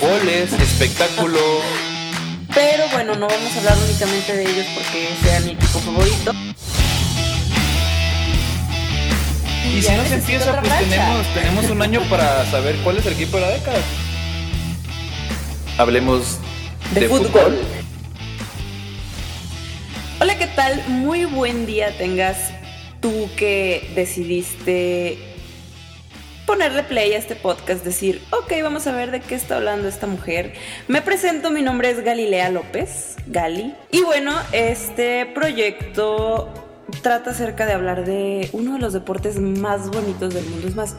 Goles, espectáculo. Pero bueno, no vamos a hablar únicamente de ellos porque sea mi equipo favorito. Y si no se empieza, pues tenemos, tenemos un año para saber cuál es el equipo de la década. Hablemos de, de, fútbol. fútbol. Hola, ¿qué tal? Muy buen día tengas tú que decidiste ponerle play a este podcast, decir, ok, vamos a ver de qué está hablando esta mujer. Me presento, mi nombre es Galilea López, Gali. Y bueno, este proyecto trata acerca de hablar de uno de los deportes más bonitos del mundo. Es más,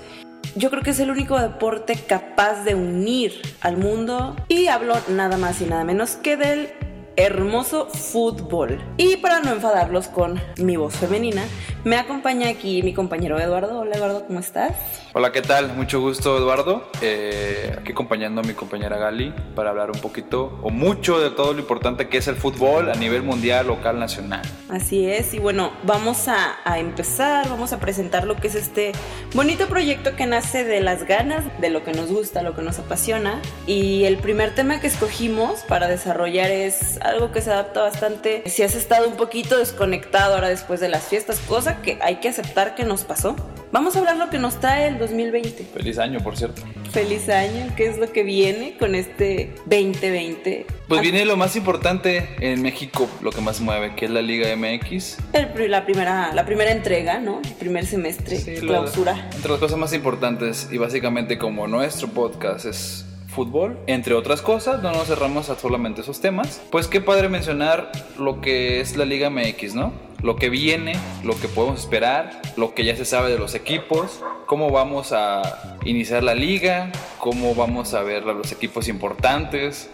yo creo que es el único deporte capaz de unir al mundo y hablo nada más y nada menos que del hermoso fútbol. Y para no enfadarlos con mi voz femenina, me acompaña aquí mi compañero Eduardo. Hola Eduardo, ¿cómo estás? Hola, ¿qué tal? Mucho gusto, Eduardo. Eh, aquí acompañando a mi compañera Gali para hablar un poquito o mucho de todo lo importante que es el fútbol a nivel mundial, local, nacional. Así es, y bueno, vamos a, a empezar, vamos a presentar lo que es este bonito proyecto que nace de las ganas, de lo que nos gusta, lo que nos apasiona. Y el primer tema que escogimos para desarrollar es algo que se adapta bastante si has estado un poquito desconectado ahora después de las fiestas, cosa que hay que aceptar que nos pasó. Vamos a hablar lo que nos trae el 2020. Feliz año, por cierto. Feliz año, ¿qué es lo que viene con este 2020? Pues viene lo más importante en México, lo que más mueve, que es la Liga MX. El la, primera, la primera entrega, ¿no? El primer semestre, Sí, la- clausura. entre las cosas más importantes y básicamente como nuestro podcast es fútbol, entre otras cosas, no nos cerramos a solamente esos temas. Pues qué padre mencionar lo que es la Liga MX, ¿no? Lo que viene, lo que podemos esperar, lo que ya se sabe de los equipos, cómo vamos a iniciar la liga, cómo vamos a ver los equipos importantes,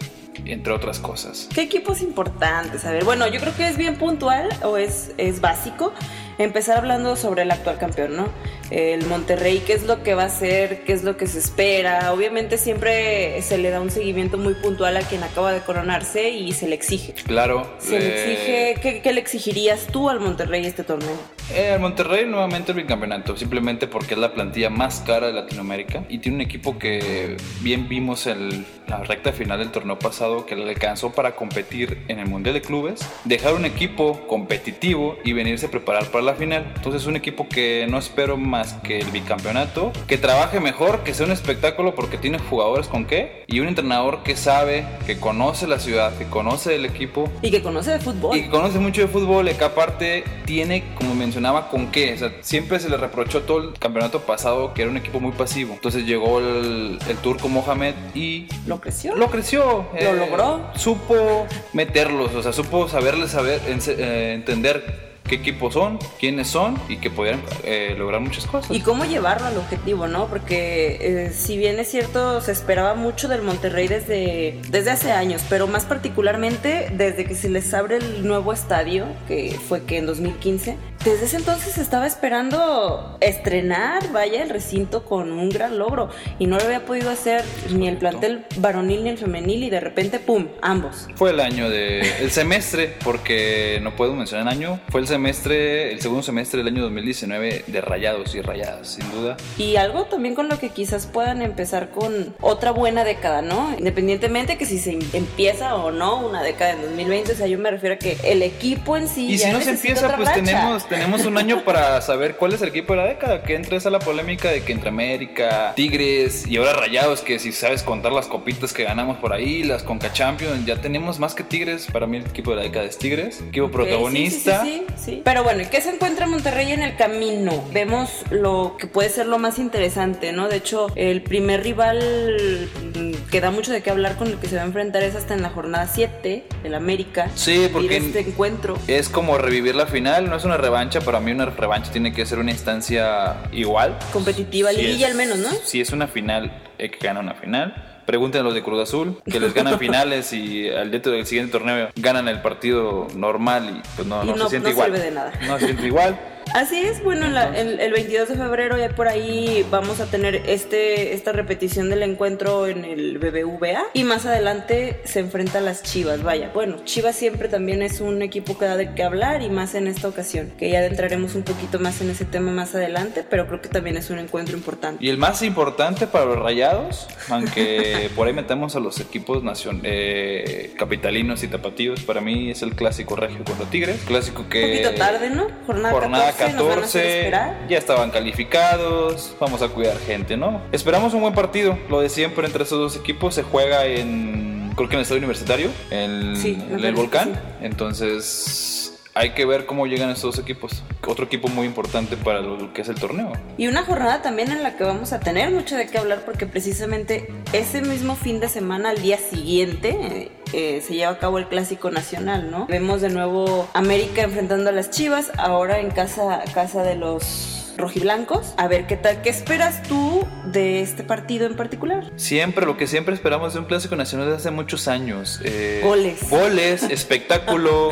entre otras cosas. ¿Qué equipos importantes? A ver, bueno, yo creo que es bien puntual o es, es básico empezar hablando sobre el actual campeón, ¿no? El Monterrey, qué es lo que va a hacer, qué es lo que se espera. Obviamente siempre se le da un seguimiento muy puntual a quien acaba de coronarse y se le exige. Claro. Se le exige, ¿qué, qué le exigirías tú al Monterrey este torneo? Eh, al Monterrey nuevamente el bicampeonato, simplemente porque es la plantilla más cara de Latinoamérica y tiene un equipo que bien vimos en la recta final del torneo pasado que le alcanzó para competir en el Mundial de Clubes, dejar un equipo competitivo y venirse a preparar para la final. Entonces un equipo que no espero más que el bicampeonato, que trabaje mejor, que sea un espectáculo porque tiene jugadores con qué y un entrenador que sabe, que conoce la ciudad, que conoce el equipo Y que conoce de fútbol. y que conoce mucho de fútbol y que aparte tiene, como mencionaba, con qué. O sea, siempre se le reprochó todo el campeonato pasado que era un equipo muy pasivo. Entonces llegó el, el turco Mohamed y ¿Lo creció? lo creció. ¿Lo logró? Supo meterlos, o sea, supo saberles saber, eh, entender qué equipos son, quiénes son y que pudieran eh, lograr muchas cosas. Y cómo llevarlo al objetivo, ¿no? Porque eh, si bien es cierto, se esperaba mucho del Monterrey desde, desde hace años, pero más particularmente desde que se les abre el nuevo estadio, que fue que en 2015, desde ese entonces estaba esperando estrenar, vaya, el recinto con un gran logro. Y no lo había podido hacer ni el plantel varonil ni el femenil y de repente, ¡pum!, ambos. Fue el año de el semestre, porque no puedo mencionar el año, fue el semestre, el segundo semestre del año 2019 de Rayados y Rayadas, sin duda. Y algo también con lo que quizás puedan empezar con otra buena década, ¿no? Independientemente que si se em- empieza o no una década en 2020, o sea, yo me refiero a que el equipo en sí Y ya si no se empieza, pues tenemos, tenemos un año para saber cuál es el equipo de la década, que entra esa la polémica de que entre América, Tigres y ahora Rayados, que si sabes contar las copitas que ganamos por ahí, las Conca Champions, ya tenemos más que Tigres, para mí el equipo de la década es Tigres, equipo protagonista. Sí, sí, sí. Pero bueno, ¿y qué se encuentra Monterrey en el camino? Vemos lo que puede ser lo más interesante, ¿no? De hecho, el primer rival mm, que da mucho de qué hablar con el que se va a enfrentar es hasta en la jornada 7 del América. Sí, porque- este encuentro. Es como revivir la final, no es una revancha, para mí una revancha tiene que ser una instancia igual. Competitiva, Si liguilla al menos, ¿no? Si es una final, hay que gana una final. Pregúntenle a los de Cruz Azul, que les ganan finales y al dentro del siguiente torneo ganan el partido normal y pues no, Y no no- se siente no igual. sirve de nada. No se siente igual. Así es, bueno, la- el, el 22 de febrero ya por ahí vamos a tener este esta repetición del encuentro en el BBVA y más adelante se enfrenta a las Chivas, vaya. Bueno, Chivas siempre también es un equipo que da de qué hablar y más en esta ocasión, que ya adentraremos un poquito más en ese tema más adelante, pero creo que también es un encuentro importante. Y el más importante para los rayados, aunque por ahí metemos a los equipos nacion eh, capitalinos y tapatíos, para mí es el clásico regio contra Tigres. Clásico que. Un poquito tarde, ¿no? Jornada, Jornada 14, nos van a hacer 14, esperar. ya estaban calificados, vamos a cuidar gente, ¿no? Esperamos un buen partido, lo de siempre entre esos dos equipos, se juega en, creo que en el estadio universitario, en, Sí, en el volcán, sí. entonces hay que ver cómo llegan estos dos equipos, otro equipo muy importante para lo que es el torneo. Y una jornada también en la que vamos a tener mucho de qué hablar porque precisamente ese mismo fin de semana, al día siguiente, eh, se lleva a cabo el Clásico Nacional, ¿no? Vemos de nuevo América enfrentando a las Chivas, ahora en casa, casa de los rojiblancos. A ver qué tal, ¿qué esperas tú de este partido en particular? Siempre, lo que siempre esperamos de un clásico nacional desde hace muchos años. eh, Goles. Goles, espectáculo,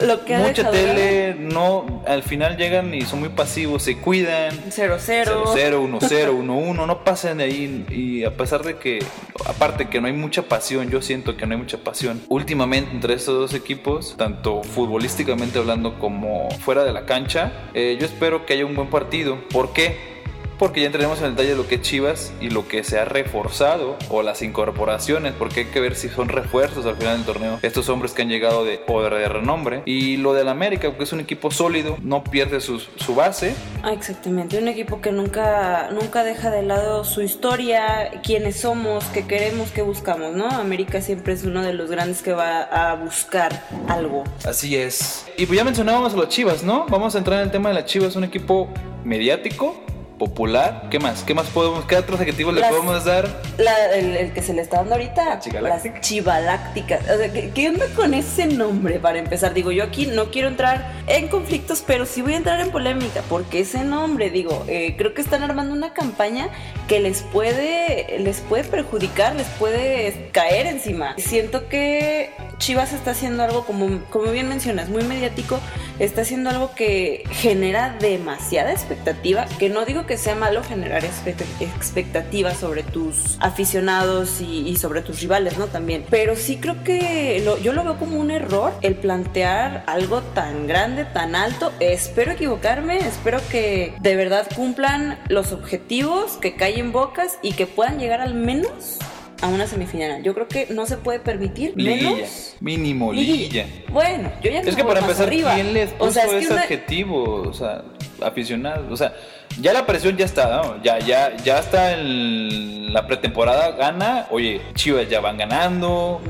Lo que ha mucha tele, no, al final llegan y son muy pasivos, se cuidan. 0-0. 0-0, 1-0, 1-1, no pasen de ahí. Y a pesar de que, aparte que no hay mucha pasión, yo siento que no hay mucha pasión. Últimamente entre estos dos equipos, tanto futbolísticamente hablando como fuera de la cancha, eh, yo espero que haya un buen partido. ¿Por qué? Porque ya entraremos en el detalle de lo que es Chivas y lo que se ha reforzado o las incorporaciones, porque hay que ver si son refuerzos al final del torneo. Estos hombres que han llegado de, o de renombre. Y lo del América, porque es un equipo sólido, no pierde su, su base, Ah, exactamente, un equipo que nunca, nunca deja de lado su historia, quiénes somos, qué queremos, qué buscamos, ¿no? América siempre es uno de los grandes que va a buscar algo. Así es. Y pues ya mencionábamos a los Chivas, ¿no? Vamos a entrar en el tema de las Chivas, un equipo mediático, popular. ¿Qué más? ¿Qué más podemos, qué otros adjetivos le podemos dar? La- el, el que se le está dando ahorita, Chigaláctica. las chivalácticas. O sea, ¿qué, qué onda con ese nombre para empezar? Digo, yo aquí no quiero entrar en conflictos, pero sí voy a entrar en polémica. porque ese nombre? Digo, eh, creo que están armando una campaña que les puede, les puede perjudicar, les puede caer encima. Siento que Chivas está haciendo algo, como, como bien mencionas, muy mediático. Está haciendo algo que genera demasiada expectativa. Que no digo que sea malo generar expect- expectativas sobre tus aficionados y, y sobre tus rivales, ¿no? También. Pero sí creo que lo- yo lo veo como un error el plantear algo tan grande, tan alto. Espero equivocarme, espero que de verdad cumplan los objetivos, que callen bocas y que puedan llegar al menos a una semifinal. Yo creo que no se puede permitir Liguilla. menos. Mínimo, Liguilla. liguilla. Bueno, yo ya no Es que para empezar, arriba. ¿quién les puso O sea, es que ese una- adjetivo? O sea, aficionados. O sea, ya la presión ya está, ¿no? Ya, ya, ya está en la pretemporada, gana. Oye, Chivas ya van ganando.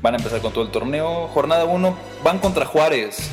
Van a empezar con todo el torneo. Jornada 1, van contra Juárez.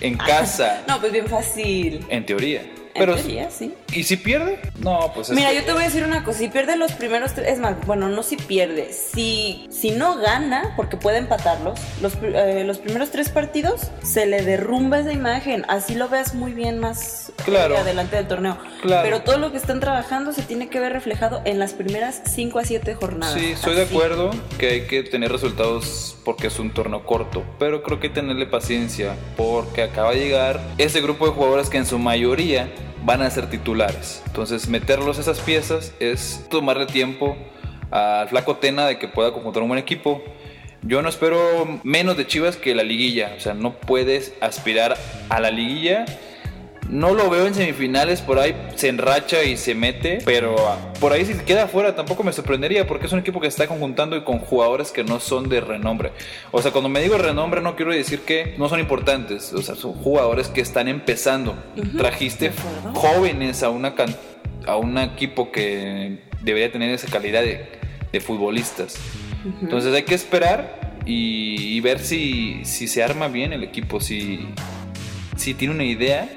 En casa. No, pues bien fácil. En teoría. En Pero, teoría, sí. ¿Y si pierde? No, pues es Mira, que- yo te voy a decir una cosa, si pierde los primeros tres, es más, bueno, no si pierde, si, si no gana, porque puede empatarlos, los, eh, los primeros tres partidos, se le derrumba esa imagen, así lo veas muy bien más Claro. adelante del torneo. Claro. Pero todo lo que están trabajando se tiene que ver reflejado en las primeras 5 a 7 jornadas. Sí, estoy de acuerdo que hay que tener resultados porque es un torneo corto, pero creo que hay que tenerle paciencia porque acaba de llegar ese grupo de jugadores que en su mayoría van a ser titulares. Entonces, meterlos esas piezas es tomarle tiempo al flaco Tena de que pueda conjuntar un buen equipo. Yo no espero menos de Chivas que la liguilla, o sea, no puedes aspirar a la liguilla no lo veo en semifinales, por ahí se enracha y se mete, pero ah, por ahí si queda fuera tampoco me sorprendería porque es un equipo que está conjuntando y con jugadores que no son de renombre. O sea, cuando me digo renombre no quiero decir que no son importantes, o sea, son jugadores que están empezando. Trajiste jóvenes a, una can- a un equipo que debería tener esa calidad de, de futbolistas. Entonces hay que esperar y, y ver si, si se arma bien el equipo, si, si tiene una idea.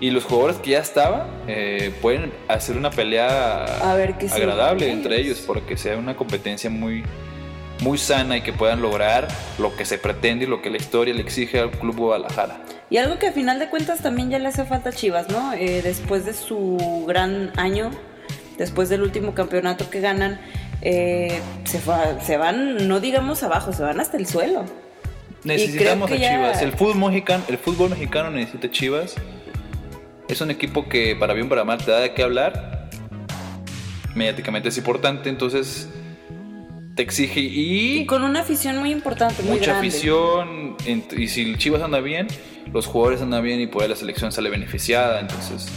Y los jugadores que ya estaban eh, pueden hacer una pelea A ver agradable entre ellos. porque sea una competencia muy, muy sana y que puedan lograr lo que se pretende y lo que la historia le exige al Club Guadalajara. Y algo que a final de cuentas también ya le hace falta a Chivas, ¿no? Eh, después de su gran año, después del último campeonato que ganan, eh, se, van, no digamos abajo, se van hasta el suelo. Necesitamos a ya- Chivas. El fútbol, mexicano, el fútbol mexicano necesita Chivas. Es un equipo que para bien o para mal te da de qué hablar. Mediáticamente es importante, entonces te exige y... Y con una afición muy importante, muy mucha grande. afición. Y si el Chivas anda bien, los jugadores andan bien y por ahí la selección sale beneficiada. Entonces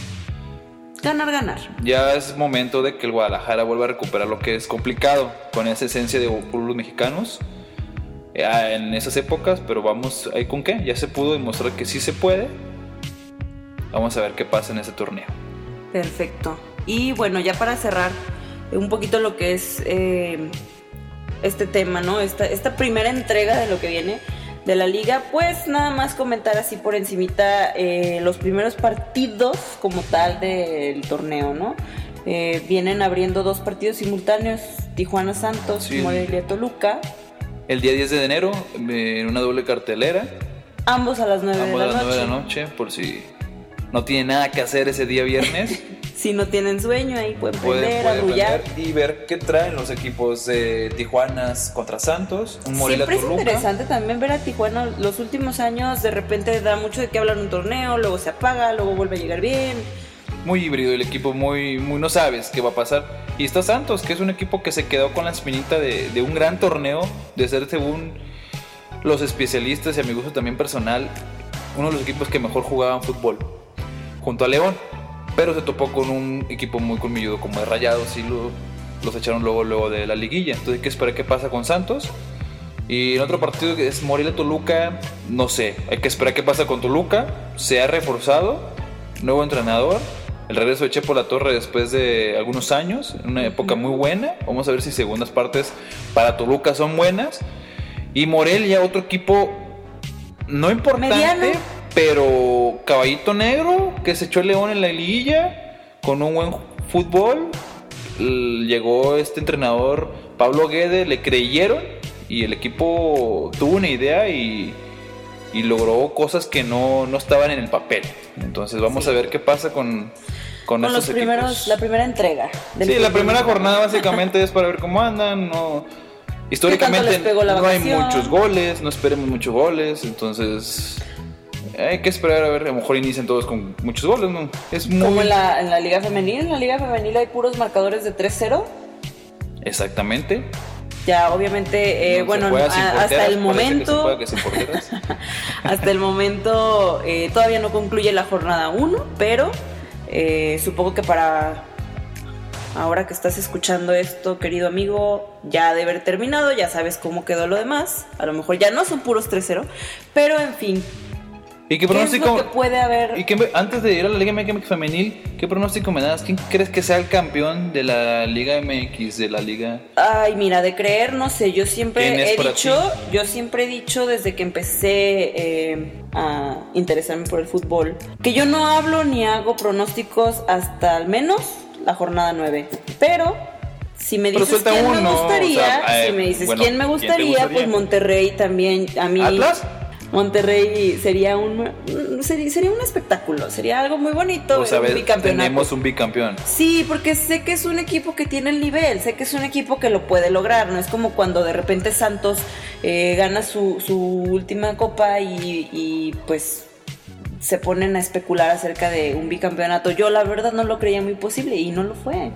Ganar, ganar. ya es momento de que el Guadalajara vuelva a recuperar lo que es complicado con esa esencia de pueblos mexicanos eh, en esas épocas, pero vamos ahí con qué, ya se pudo demostrar que sí se puede. Vamos a ver qué pasa en ese torneo. Perfecto. Y bueno, ya para cerrar un poquito lo que es eh, este tema, ¿no? Esta, esta primera entrega de lo que viene de la liga, pues nada más comentar así por encimita eh, los primeros partidos como tal del torneo, ¿no? Eh, vienen abriendo dos partidos simultáneos, Tijuana Santos, Sí. Morelia Toluca, El día 10 de enero, en una doble cartelera, ambos a las 9 ambos de a la las 9 noche. de la noche, por si no tiene nada que hacer ese día viernes. Si no tienen sueño, ahí pueden Pueden, prender, pueden arrullar. prender y ver qué traen los equipos de Tijuanas contra Santos, un Morelia Siempre es interesante también ver a Tijuana los últimos años, de repente da mucho de qué hablar en un torneo, luego se apaga, luego vuelve a llegar bien. Muy híbrido el equipo, muy, muy no sabes qué va a pasar. Y está Santos, que es un equipo que se quedó con la espinita de, de un gran torneo, de ser según los especialistas y a mi gusto también personal, uno de los equipos que mejor jugaban fútbol, junto a León. Pero se topó con un equipo muy colmilludo como de Rayados y lo- los echaron luego, luego de la liguilla. Entonces hay que esperar qué pasa con Santos. Y en otro partido que es Morelia Toluca, no sé, hay que esperar qué pasa con Toluca. Se ha reforzado, nuevo entrenador, el regreso de Chepo La Torre después de algunos años, en una época muy buena. Vamos a ver si segundas partes para Toluca son buenas. Y Morelia, otro equipo no importante. Pero caballito negro que se echó el León en la liguilla con un buen fútbol. Llegó este entrenador Pablo Guede, le creyeron y el equipo tuvo una idea y, y logró cosas que no, no estaban en el papel. Entonces vamos Sí. a ver qué pasa con, con, Con estos los primeros, equipos. la primera entrega. del Sí, la primera jornada básicamente es para ver cómo andan. No, históricamente no hay muchos goles, no esperemos muchos goles, entonces hay que esperar a ver, a lo mejor inician todos con muchos goles, ¿no? Es muy... Como en la, en la Liga Femenil. En la Liga Femenil hay puros marcadores de 3-0. Exactamente. Ya, obviamente, eh, No bueno, a- hasta el momento. Hasta el momento eh, todavía no concluye la jornada 1, pero eh, supongo que para ahora que estás escuchando esto, querido amigo, ya de haber terminado, ya sabes cómo quedó lo demás. A lo mejor ya no son puros 3-0, pero en fin, ¿Y qué ¿qué es pronóstico? lo que puede haber? ¿Y qué me- antes de ir a la Liga MX femenil, qué pronóstico me das? ¿Quién crees que sea el campeón de la Liga MX, de la Liga? Ay, mira, de creer, no sé, yo ¿Quién siempre he dicho, yo siempre he dicho desde que empecé eh, a interesarme por el fútbol, que yo no hablo ni hago pronósticos hasta al menos la jornada 9. Pero si me dices quién me gustaría, o sea, eh, si me dices bueno, quién me ¿quién te gustaría, gustaría? pues Monterrey también, a mí... ¿Atlas? Monterrey sería un sería, sería un espectáculo, sería algo muy bonito, O sea, un tenemos un bicampeón. Sí, porque sé que es un equipo que tiene el nivel, sé que es un equipo que lo puede lograr, no es como cuando de repente Santos eh, gana su, su última copa y, y, pues se ponen a especular acerca de un bicampeonato. Yo la verdad no lo creía muy posible y no lo fue.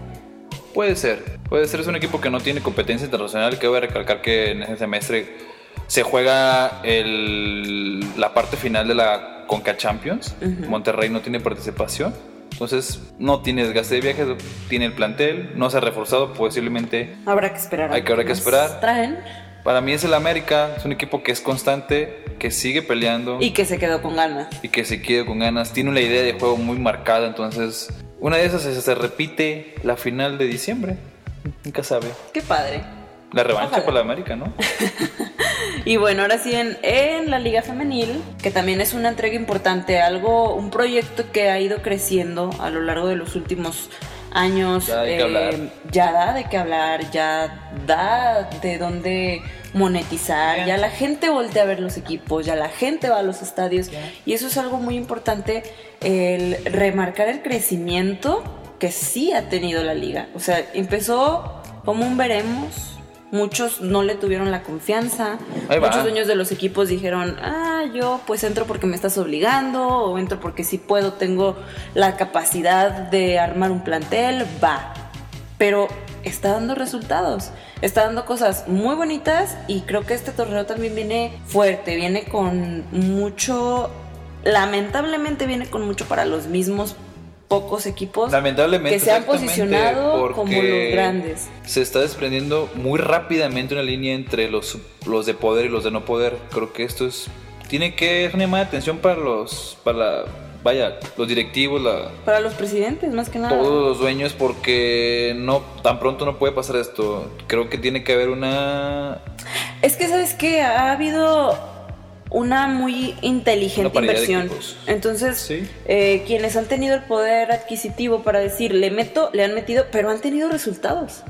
Puede ser, puede ser, es un equipo que no tiene competencia internacional, que voy a recalcar que en ese semestre se juega el- la parte final de la Conca Champions. Monterrey no tiene participación, entonces no tiene desgaste de viajes, tiene el plantel, no se ha reforzado, posiblemente Habrá que esperar. Hay que- habrá que esperar. Traen para mí es el América, es un equipo que es constante, que sigue peleando y que se quedó con ganas. y que se quiere con ganas, tiene una idea de juego muy marcada, entonces una de esas se, se repite la final de diciembre, nunca sabe. Qué padre. La revancha Ojalá. por la América, ¿no? Y bueno, ahora sí en, en la Liga Femenil, que también es una entrega importante, algo, un proyecto que ha ido creciendo a lo largo de los últimos años. Ya hablar. ya da de qué hablar, ya da de dónde monetizar, ya la gente voltea a ver los equipos, ya la gente va a los estadios. Y eso es algo muy importante, el remarcar el crecimiento que sí ha tenido la liga. O sea, empezó como un veremos. Muchos no le tuvieron la confianza. Muchos dueños de los equipos dijeron, ah, ah, yo pues entro porque me estás obligando, o entro porque si puedo, tengo la capacidad de armar un plantel, va. Pero está dando resultados, está dando cosas muy bonitas y creo que este torneo también viene fuerte, viene con mucho, lamentablemente viene con mucho para los mismos pocos equipos Lamentablemente, que se han posicionado como los grandes. Se está desprendiendo muy rápidamente una línea entre los, los de poder y los de no poder. Creo que esto es tiene que es una llamada de atención para los para la- vaya los directivos, la, Para los presidentes, más que nada. todos los dueños, porque no tan pronto no puede pasar esto. Creo que tiene que haber una Es que, ¿sabes qué? Ha habido una muy inteligente Una inversión. Entonces, Sí. eh, quienes han tenido el poder adquisitivo para decir, le meto, le han metido, pero han tenido resultados.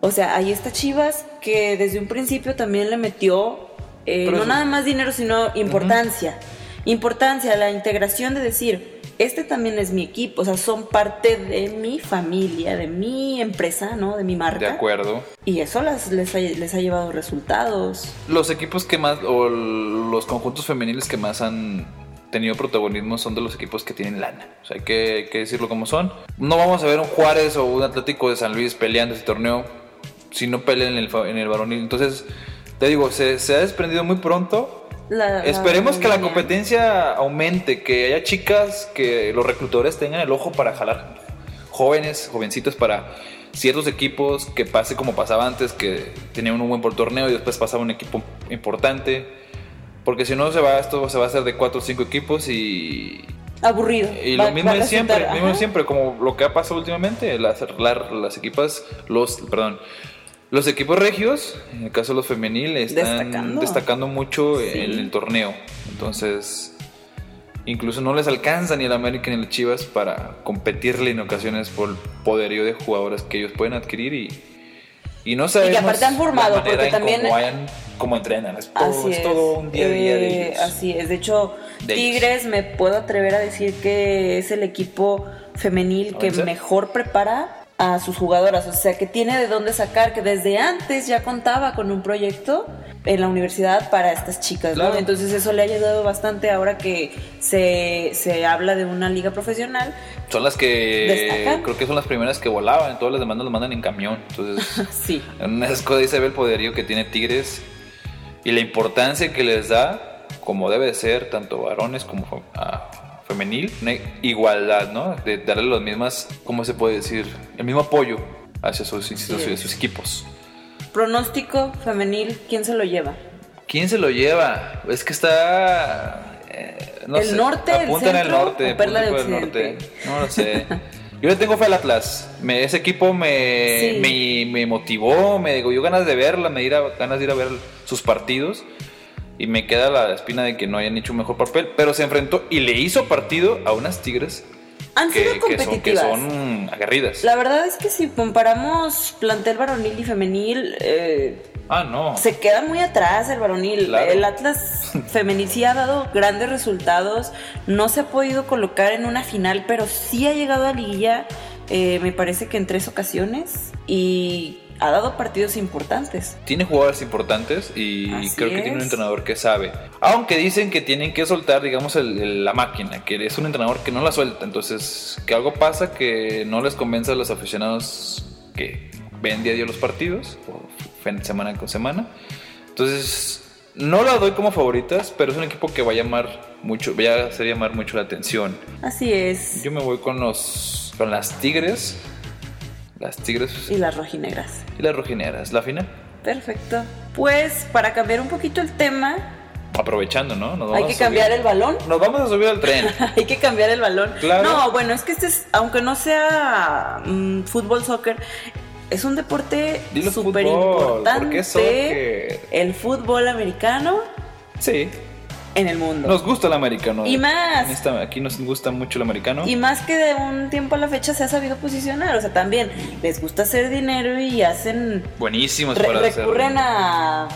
O sea, ahí está Chivas, que desde un principio también le metió, eh, no nada más dinero, sino importancia. Importancia, la integración de decir, este también es mi equipo, o sea, son parte de mi familia, de mi empresa, ¿no? De mi marca. de acuerdo. Y eso las, les, ha, les ha llevado resultados. Los equipos que más, o los conjuntos femeniles que más han tenido protagonismo son de los equipos que tienen lana. O sea, hay que, hay que decirlo como son. No vamos a ver un Juárez o un Atlético de San Luis peleando ese torneo si no pelean en el, en el varonil. Entonces, te digo, se, se ha desprendido muy pronto. La- Esperemos que la competencia aumente, que haya chicas, que los reclutadores tengan el ojo para jalar jóvenes, jovencitos para ciertos equipos, que pase como pasaba antes, que tenían un buen por torneo y después pasaba un equipo importante. Porque si no se va, esto se va a hacer de cuatro o cinco equipos y, Aburrido. y Va- lo mismo de siempre, lo mismo siempre, como lo que ha pasado últimamente, las, la- las equipas, los, perdón, los equipos regios, en el caso de los femenil, están Destacando. destacando, mucho Sí. en el torneo. Entonces, incluso no les alcanza ni el América ni el Chivas para competirle en ocasiones por el poderío de jugadores que ellos pueden adquirir y, y no sabemos aparte han formado, porque también- cómo entrenan. Es todo, Así es es. todo un día a día de Eh, ellos. Así es. De hecho, De ellos. Tigres me puedo atrever a decir que es el equipo femenil ¿A que mejor prepara a sus jugadoras. O sea, que tiene de dónde sacar, que desde antes ya contaba con un proyecto en la universidad para estas chicas, ¿no? Entonces eso le ha ayudado bastante ahora que se, se habla de una liga profesional. Son las que Destacan. creo que son las primeras que volaban, todas las demás las mandan en camión. Entonces, Sí. en ahí se ve el poderío que tiene Tigres y la importancia que les da, como debe de ser, tanto varones como fe- a femenil, una igualdad, ¿no? De darle las mismas, ¿cómo se puede decir? El mismo apoyo hacia sus, sus- es. sus equipos. Pronóstico femenil, ¿quién se lo lleva? ¿Quién se lo lleva? Es que está. eh, no ¿El sé. norte, el Apunta en el norte. Perla de por el norte. No lo sé. Yo le tengo fe al Atlas. Me- ese equipo me, Sí. me, me motivó, me dio ganas de verla, me dio ganas de ir a ver sus partidos. Y me queda la espina de que no hayan hecho un mejor papel. Pero se enfrentó y le hizo partido a unas Tigres Han sido que, que son, que competitivas. son aguerridas. La verdad es que si comparamos plantel varonil y femenil, eh, Ah, no. se queda muy atrás el varonil. Claro. El Atlas femenil sí ha dado grandes resultados, no se ha podido colocar en una final, pero sí ha llegado a liguilla, eh, me parece que en tres ocasiones, y ha dado partidos importantes. Tiene jugadores importantes y Así creo que tiene un es. entrenador que sabe. Aunque dicen que tienen que soltar, digamos, el- el- la máquina, que es un entrenador que no la suelta. Entonces, que algo pasa que no les convence a los aficionados que ven día a día los partidos, o semana con semana. Entonces, no la doy como favoritas, pero es un equipo que va a llamar mucho, va a hacer llamar mucho la atención. Así es. Yo me voy con los, con las Tigres, las Tigres Y las rojinegras. y las Rojineras. La final. Perfecto. Pues para cambiar un poquito el tema, Aprovechando, ¿no? Nos hay que cambiar el balón. Nos vamos a subir al tren. Hay que cambiar el balón. Claro. No, bueno, es que este es, aunque no sea mm, fútbol, soccer, es un deporte súper fútbol, ¿por qué importante. soccer? El fútbol americano Sí, en el mundo. nos gusta el americano. Y más. En esta- aquí nos gusta mucho el americano. Y más que de un tiempo a la fecha se ha sabido posicionar. O sea, también les gusta hacer dinero y hacen. Buenísimos re- para hacer. recurren a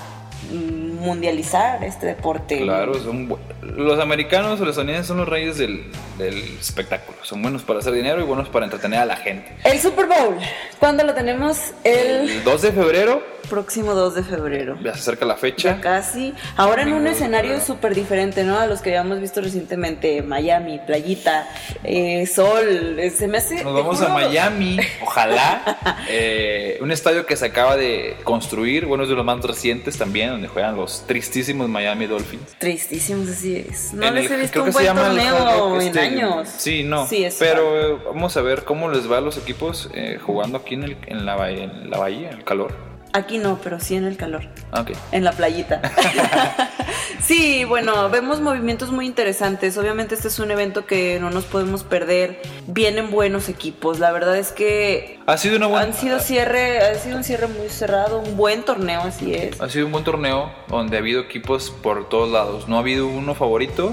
mm, mundializar este deporte. Claro, son los americanos o los estadounidenses son los reyes del, del espectáculo. Son buenos para hacer dinero y buenos para entretener a la gente. El Super Bowl, ¿cuándo lo tenemos? El El 2 de febrero, próximo 2 de febrero. ya se acerca la Ya fecha. casi. Ahora en un escenario súper diferente, ¿no? A los que habíamos visto recientemente. Miami, playita, eh, sol. eh, Se me hace. Nos vamos a Miami, ojalá. Eh, un estadio que se acaba de construir, bueno, es de los más recientes también, donde juegan los tristísimos Miami Dolphins. Tristísimos, así es. No En les el- he visto un buen torneo Stadium. Años. Sí, no. Sí, es pero eh, vamos a ver cómo les va a los equipos eh, jugando aquí en, el- en, la, bahía- en la bahía, el calor. Aquí no, pero sí en el calor. Ah, ok. En la playita. sí, bueno, vemos movimientos muy interesantes. Obviamente este es un evento que no nos podemos perder. Vienen buenos equipos. La verdad es que Ha sido una buena. han sido cierre, ha sido un cierre muy cerrado, un buen torneo, así es. Ha sido un buen torneo donde ha habido equipos por todos lados. No ha habido uno favorito.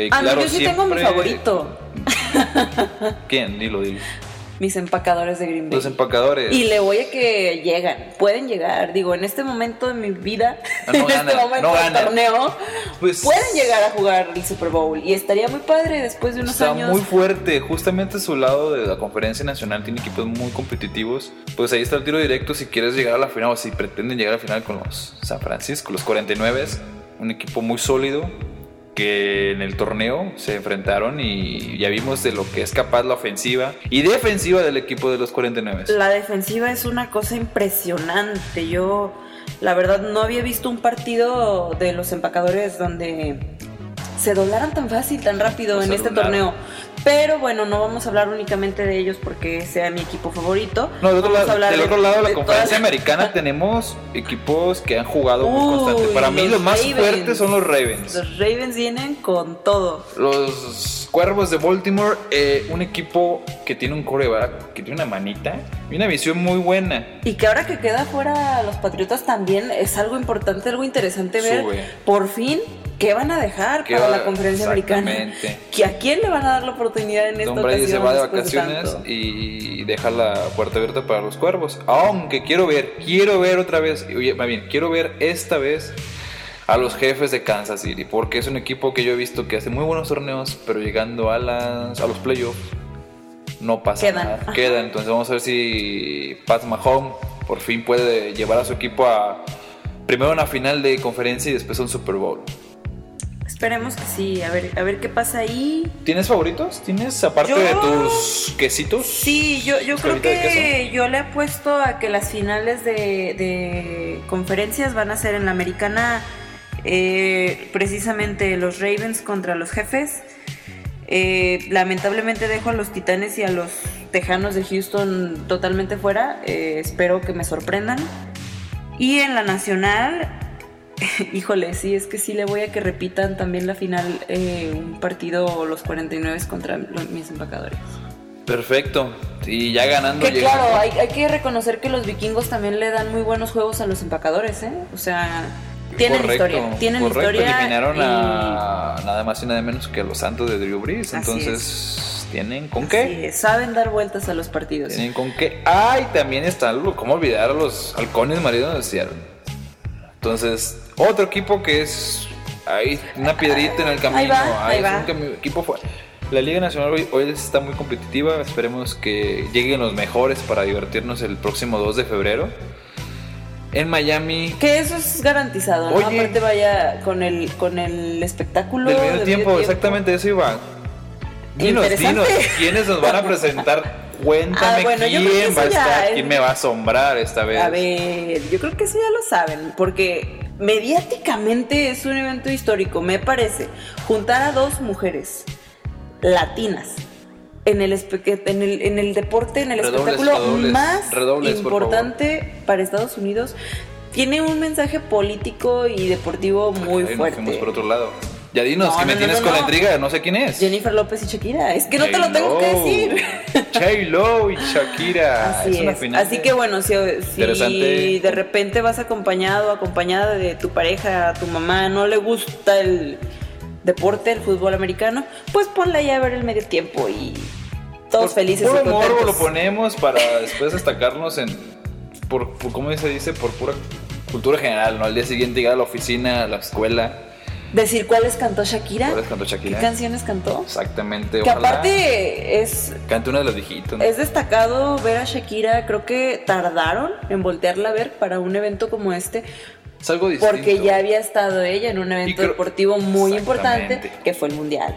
Eh, Ah, no, yo sí tengo mi favorito. ¿Quién? Dilo, dilo. Mis empacadores de Green Bay. Los empacadores. Y le voy a que llegan, pueden llegar. Digo, en este momento de mi vida, No, no en este momento no del torneo, Pues- pueden llegar a jugar el Super Bowl. Y estaría muy padre después de unos Está años. muy fuerte, justamente a su lado de la conferencia nacional tiene equipos muy competitivos. Pues ahí está el tiro directo si quieres llegar a la final o si pretenden llegar a la final con los San Francisco, los 49, un equipo muy sólido que en el torneo se enfrentaron y ya vimos de lo que es capaz la ofensiva y defensiva del equipo de los 49. La defensiva es una cosa impresionante. Yo, la verdad, no había visto un partido de los empacadores donde se doblaran tan fácil, tan rápido en se este doblaron. torneo. Pero bueno, no vamos a hablar únicamente de ellos porque sea mi equipo favorito. No, del otro, Vamos a lado, hablar del de- otro lado de la de conferencia todas- americana tenemos equipos que han jugado muy Uy, constante. Para mí los más fuertes son los Ravens. Los Ravens vienen con todo. Los Cuervos de Baltimore, eh, un equipo que tiene un coreback, que tiene una manita y una visión muy buena. Y que ahora que queda fuera los Patriotas también es algo importante, algo interesante ver. Sube. Por fin, ¿qué van a dejar ¿Qué para va- la conferencia americana? Exactamente. ¿Que ¿A quién le van a dar la oportunidad en esta Tom Brady ocasión? se va de vacaciones y deja la puerta abierta para los Cuervos. Aunque quiero ver, quiero ver otra vez, oye, más bien, quiero ver esta vez a los jefes de Kansas City, porque es un equipo que yo he visto que hace muy buenos torneos, pero llegando a, las, a los playoffs no pasa Quedan. nada. Quedan, entonces vamos a ver si Pat Mahomes por fin puede llevar a su equipo a primero una final de conferencia y después a un Super Bowl. Esperemos que sí, a ver, a ver qué pasa ahí. ¿Tienes favoritos? ¿Tienes aparte Yo- de tus quesitos? Sí, yo, yo creo ¿Escalita de que yo le apuesto a que las finales de, de conferencias van a ser en la americana eh, precisamente los Ravens contra los jefes. Eh, lamentablemente dejo a los Titanes y a los Tejanos de Houston totalmente fuera. Eh, espero que me sorprendan. Y en la nacional, híjole, sí, es que sí le voy a que repitan también la final, un partido los 49 contra los, mis empacadores. Perfecto. Y ya ganando Que claro, hay, hay que reconocer que los vikingos también le dan muy buenos juegos a los empacadores, ¿eh? O sea, tienen Correcto, historia, tienen correcto. historia. Eliminaron y- a nada más y nada menos que a los Santos de Drew Brees. Así Entonces, ¿tienen con qué? es, saben dar vueltas a los partidos. ¿Tienen con qué? Ay, también está algo. ¿Cómo olvidar a los halcones marinos de Seattle? Entonces, otro equipo que es. Ahí, una piedrita en el camino. Ahí va, ahí es va. un cami- equipo fue. La Liga Nacional hoy, hoy está muy competitiva. Esperemos que lleguen los mejores para divertirnos el próximo 2 de febrero. En Miami, Que eso es garantizado, ¿no? Oye. Aparte vaya con el, con el espectáculo Del medio tiempo, exactamente eso iba. Dinos, dinos, ¿quiénes nos van a presentar? Cuéntame Ah, bueno, que quién va a estar, es- quién me va a asombrar esta vez. A ver, yo creo que eso ya lo saben, porque mediáticamente es un evento histórico, me parece. Juntar a dos mujeres latinas en el, espe- en el, en el deporte, en el Redobles, espectáculo redobles, más redobles, importante para Estados Unidos, tiene un mensaje político y deportivo muy nos fuerte. fuimos por otro lado. Ya dinos, No, que me no, tienes con la intriga, no sé quién es. Jennifer López y Shakira, es que no te lo tengo que decir. J-Lo y Shakira. Así es. final Así que bueno, si, si de repente vas acompañado, acompañada de tu pareja, tu mamá, no le gusta el deporte, el fútbol americano, pues ponla ya a ver el medio tiempo y todos Por felices Puro y morbo lo ponemos para después destacarnos en. Por, por- ¿Cómo se dice? Por pura cultura general, ¿no? Al día siguiente llegar a la oficina, a la escuela decir cuáles cantó Shakira. ¿Cuáles cantó Shakira? ¿Qué canciones cantó? Exactamente. Que ojalá aparte es, Cante una de los viejitos. ¿no? es destacado ver a Shakira. Creo que tardaron en voltearla a ver para un evento como este. Es algo distinto. Porque ya había estado ella en un evento creo- deportivo muy importante que fue el Mundial.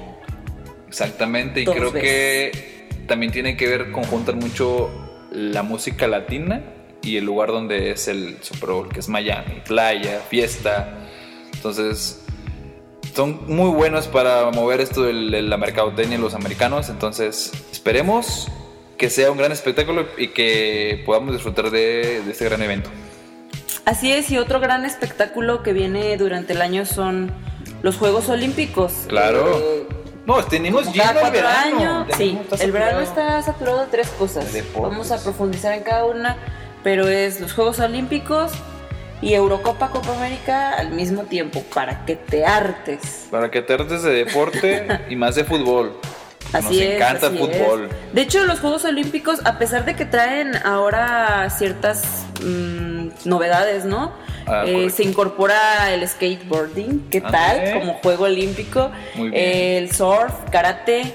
Exactamente, y Dos creo veces. que también tiene que ver, conjuntar mucho la música latina y el lugar donde es el Super Bowl, que es Miami, playa, fiesta. Entonces, son muy buenos para mover esto de la mercadotecnia de los americanos. Entonces, esperemos que sea un gran espectáculo y que podamos disfrutar de, de este gran evento. Así es, y otro gran espectáculo que viene durante el año son los Juegos Olímpicos. Claro. Eh, No, tenemos como cada el verano. años. Sí, el verano está saturado de tres cosas. Deportes. Vamos a profundizar en cada una, pero es los Juegos Olímpicos y Eurocopa Copa América al mismo tiempo, para que te hartes. Para que te hartes de deporte y más de fútbol. Así Nos es. encanta así el fútbol. es. De hecho, los Juegos Olímpicos, a pesar de que traen ahora ciertas mm, novedades, ¿no? Ah, Eh, se incorpora el skateboarding, ¿qué Ah, tal? ¿eh? Como juego olímpico. Muy bien. El surf, karate,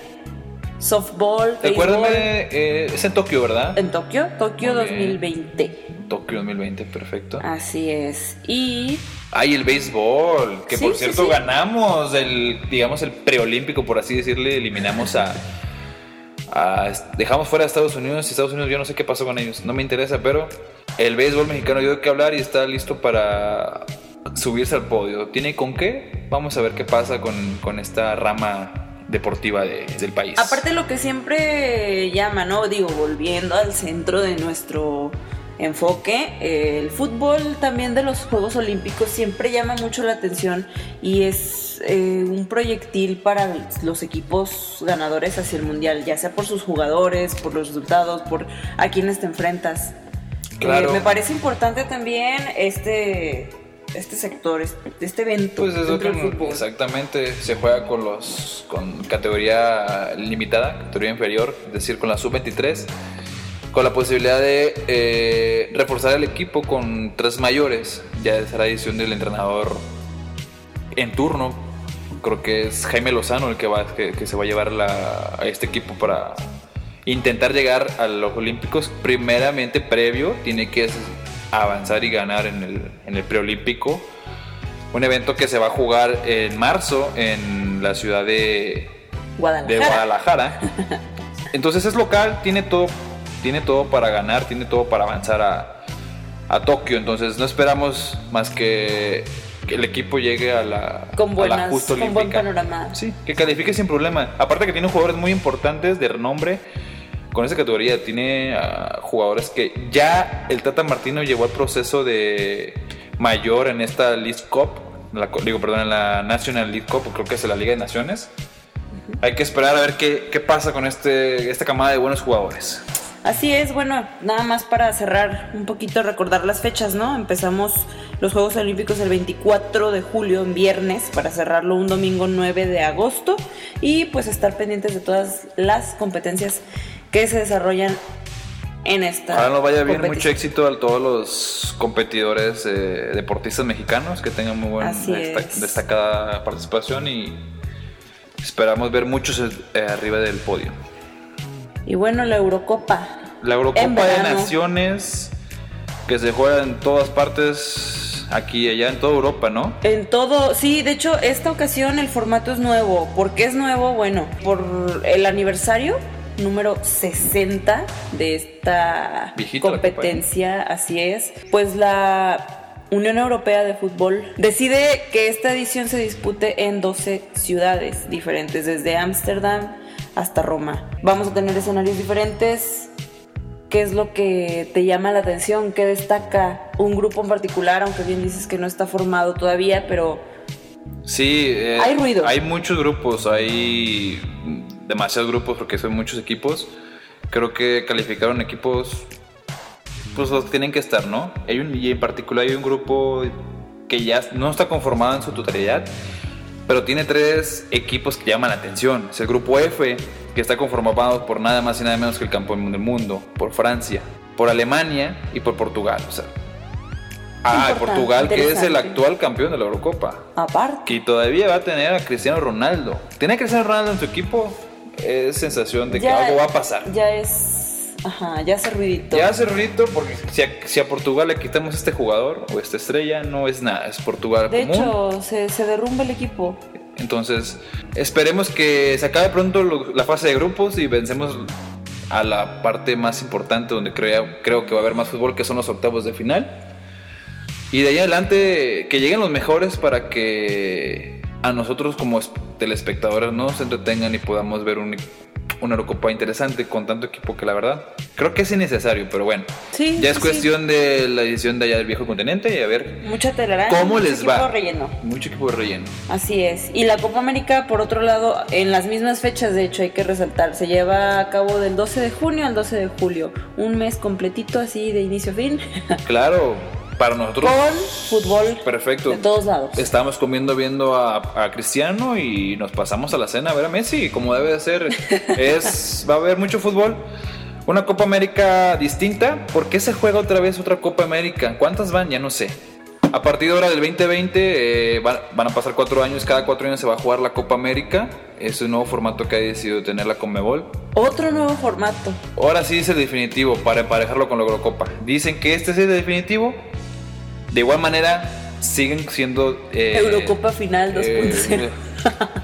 softball. Recuérdame, eh, es en Tokio, ¿verdad? En Tokio, Tokio Muy bien. 2020. Tokio 2020, perfecto. Así es. Y Ay, el béisbol, que Sí, por sí, cierto sí. ganamos el, digamos, el preolímpico, por así decirle, eliminamos a, dejamos fuera a Estados Unidos y Estados Unidos yo no sé qué pasó con ellos, no me interesa, pero el béisbol mexicano de qué hablar y está listo para subirse al podio. ¿Tiene con qué? Vamos a ver qué pasa con, con esta rama deportiva de- del país. Aparte lo que siempre llama, ¿no? Digo, volviendo al centro de nuestro enfoque, eh, el fútbol también de los Juegos Olímpicos siempre llama mucho la atención y es eh, un proyectil para los equipos ganadores hacia el Mundial, ya sea por sus jugadores, por los resultados, por a quienes te enfrentas. Claro. Eh, me parece importante también este, este sector, este, este evento Pues es que fútbol. exactamente se juega con los con categoría limitada, categoría inferior, es decir, con la sub-23, con la posibilidad de eh, reforzar el equipo con tres mayores. Ya será decisión del entrenador en turno. Creo que es Jaime Lozano el que va que, que se va a llevar la- a este equipo para intentar llegar a los Olímpicos. Primeramente, previo, tiene que avanzar y ganar en el, en el preolímpico. Un evento que se va a jugar en marzo en la ciudad de, Guadalajara. de Guadalajara. Entonces es local, tiene todo, tiene todo para ganar, tiene todo para avanzar a, a Tokio. Entonces no esperamos más que, que el equipo llegue a la, Con a la buenas, justa con buen olímpica. panorama. Sí, que califique sin problema. Aparte que tiene jugadores muy importantes de renombre con esa categoría. Tiene ah, jugadores que ya el Tata Martino llevó el proceso de mayor en esta League Cup. La, digo, perdón, en la National League Cup, creo que es la Liga de Naciones. Hay que esperar a ver qué, qué pasa con este, esta camada de buenos jugadores. Así es, bueno, nada más para cerrar un poquito, recordar las fechas, ¿no? Empezamos los Juegos Olímpicos el 24 de julio, en viernes, para cerrarlo un domingo 9 de agosto y pues estar pendientes de todas las competencias que se desarrollan en esta. Ojalá nos vaya bien, mucho éxito a todos los competidores eh, deportistas mexicanos que tengan muy buena destacada participación y esperamos ver muchos eh, arriba del podio. Y bueno, la Eurocopa. La Eurocopa de. Naciones que se juega en todas partes, aquí y allá, en toda Europa, ¿no? En todo, sí, de hecho, esta ocasión el formato es nuevo. ¿Por qué es nuevo? Bueno, por el aniversario número 60 de esta ¿eh? competencia, así es. Pues la Unión Europea de Fútbol decide que esta edición se dispute en 12 ciudades diferentes, desde Ámsterdam hasta Roma. Vamos a tener escenarios diferentes. ¿Qué es lo que te llama la atención? ¿Qué destaca un grupo en particular? Aunque bien dices que no está formado todavía, pero Sí, eh, Hay ruido. Hay muchos grupos, hay demasiados grupos porque son muchos equipos. Creo que calificaron equipos, pues los que tienen que estar, ¿no? Hay un, y en particular hay un grupo que ya no está conformado en su totalidad, pero tiene tres equipos que llaman la atención. Es el grupo F, que está conformado por nada más y nada menos que el campeón del mundo, por Francia, por Alemania y por Portugal. O sea, Ah, Portugal, que es el actual campeón de la Eurocopa. Aparte. Que todavía va a tener a Cristiano Ronaldo. Tiene a Cristiano Ronaldo en su equipo. Es sensación de que algo va a pasar. Ya es. Ajá, ya hace ruidito. Ya hace ruidito porque si a, si a Portugal le quitamos este jugador o esta estrella, no es nada, es Portugal de común. hecho, se, se derrumba el equipo. Entonces, esperemos que se acabe pronto lo- la fase de grupos y vencemos a la parte más importante donde creo, creo que va a haber más fútbol, que son los octavos de final. Y de ahí adelante, que lleguen los mejores para que a nosotros como es- telespectadores nos entretengan y podamos ver un, una Eurocopa interesante con tanto equipo que la verdad creo que es innecesario, pero bueno. Sí. Ya es sí, cuestión de la edición de allá del viejo continente y a ver. Mucha telaraña. cómo les equipo va. relleno. Mucho equipo de relleno. Así es. Y la Copa América, por otro lado, en las mismas fechas, de hecho, hay que resaltar, se lleva a cabo del 12 de junio al 12 de julio. Un mes completito así de inicio a fin, Claro, para nosotros con fútbol Perfecto. de todos lados. Estábamos comiendo viendo a, a Cristiano y nos pasamos a la cena a ver a Messi, como debe de ser. es, va a haber mucho fútbol. Una Copa América distinta. ¿Por qué se juega otra vez otra Copa América? ¿Cuántas van? Ya no sé. A partir de ahora del 2020 eh, van, van a pasar cuatro años. Cada cuatro años se va a jugar la Copa América. Es un nuevo formato que ha decidido tener la Conmebol. Otro nuevo formato. Ahora sí es el definitivo para emparejarlo con la Eurocopa. Dicen que este es el definitivo. De igual manera, siguen siendo. eh, Eurocopa final 2.0. eh,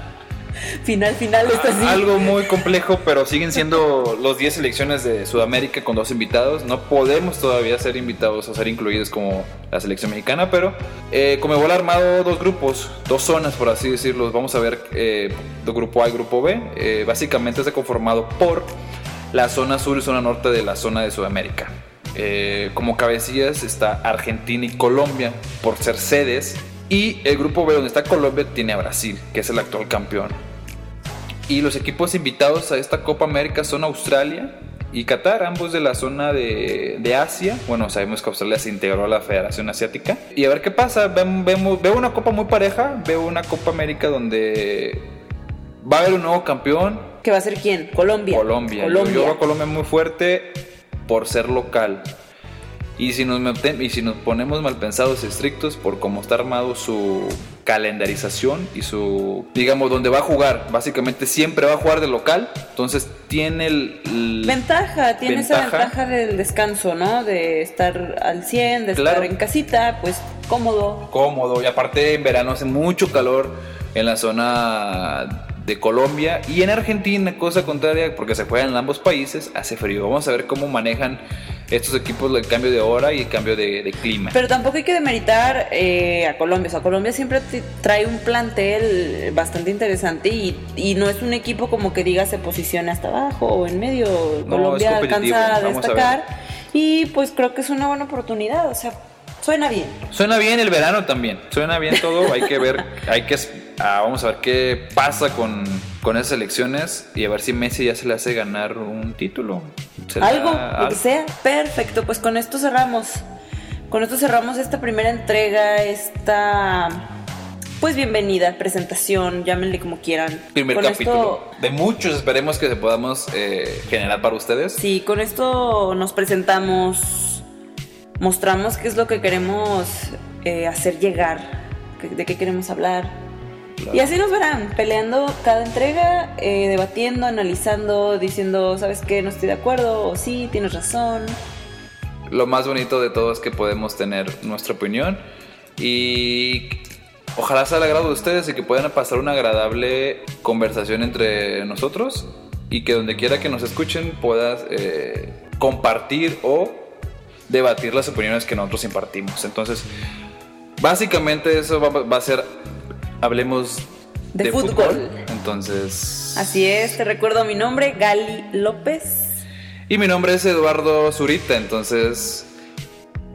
final, final, está así. algo muy complejo, pero siguen siendo los 10 selecciones de Sudamérica con dos invitados. No podemos todavía ser invitados o ser incluidos como la selección mexicana, pero eh, Conmebol ha armado dos grupos, dos zonas, por así decirlo. Vamos a ver eh, grupo A y grupo B. Eh, básicamente está conformado por la zona sur y zona norte de la zona de Sudamérica. Eh, como cabecillas está Argentina y Colombia por ser sedes. Y el grupo B donde está Colombia tiene a Brasil, que es el actual campeón. Y los equipos invitados a esta Copa América son Australia y Qatar, ambos de la zona de, de Asia. Bueno, sabemos que Australia se integró a la Federación Asiática. Y a ver qué pasa. Vemos, veo una Copa muy pareja. Veo una Copa América donde va a haber un nuevo campeón. ¿Que va a ser quién? Colombia. Colombia. Yo- Colombia. Yo, veo a Colombia muy fuerte por ser local. Y si, nos y si nos ponemos mal pensados y estrictos por cómo está armado su calendarización y su, digamos, donde va a jugar, básicamente siempre va a jugar de local, entonces tiene el... el- Ventaja, tiene esa Ventaja. ventaja del descanso, ¿no? De estar al 100, de Claro. estar en casita, pues cómodo. cómodo y aparte en verano hace mucho calor en la zona de Colombia y en Argentina, cosa contraria, porque se juegan en ambos países, hace frío. Vamos a ver cómo manejan estos equipos el cambio de hora y el cambio de, de clima. Pero tampoco hay que demeritar eh, a Colombia. O sea, Colombia siempre trae un plantel bastante interesante y, y no es un equipo como que diga se posiciona hasta abajo o en medio. No, Colombia alcanza a destacar y pues creo que es una buena oportunidad. O sea, suena bien. Suena bien el verano también, suena bien todo, hay que ver, hay que, vamos a ver qué pasa con, con esas elecciones y a ver si Messi ya se le hace ganar un título. ¿Será Algo, lo que sea. Perfecto, pues con esto cerramos. Con esto cerramos esta primera entrega, esta pues bienvenida, presentación, llámenle como quieran. Primer con capítulo. esto De muchos esperemos que se podamos eh, generar para ustedes. Sí, con esto nos presentamos, mostramos qué es lo que queremos eh, hacer llegar, de qué queremos hablar. Claro. Y así nos verán, peleando cada entrega, eh, debatiendo, analizando, diciendo, ¿sabes qué? No estoy de acuerdo, o sí, tienes razón. Lo más bonito de todo es que podemos tener nuestra opinión y ojalá sea al agrado de ustedes y que puedan pasar una agradable conversación entre nosotros y que donde quiera que nos escuchen puedas eh, compartir o debatir las opiniones que nosotros impartimos. Entonces, básicamente eso va, va a ser, hablemos De fútbol. Entonces, Así es, te recuerdo mi nombre, Gali López. y mi nombre es Eduardo Zurita, entonces,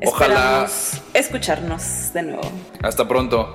Ojalá- Esperamos escucharnos de nuevo. hasta pronto.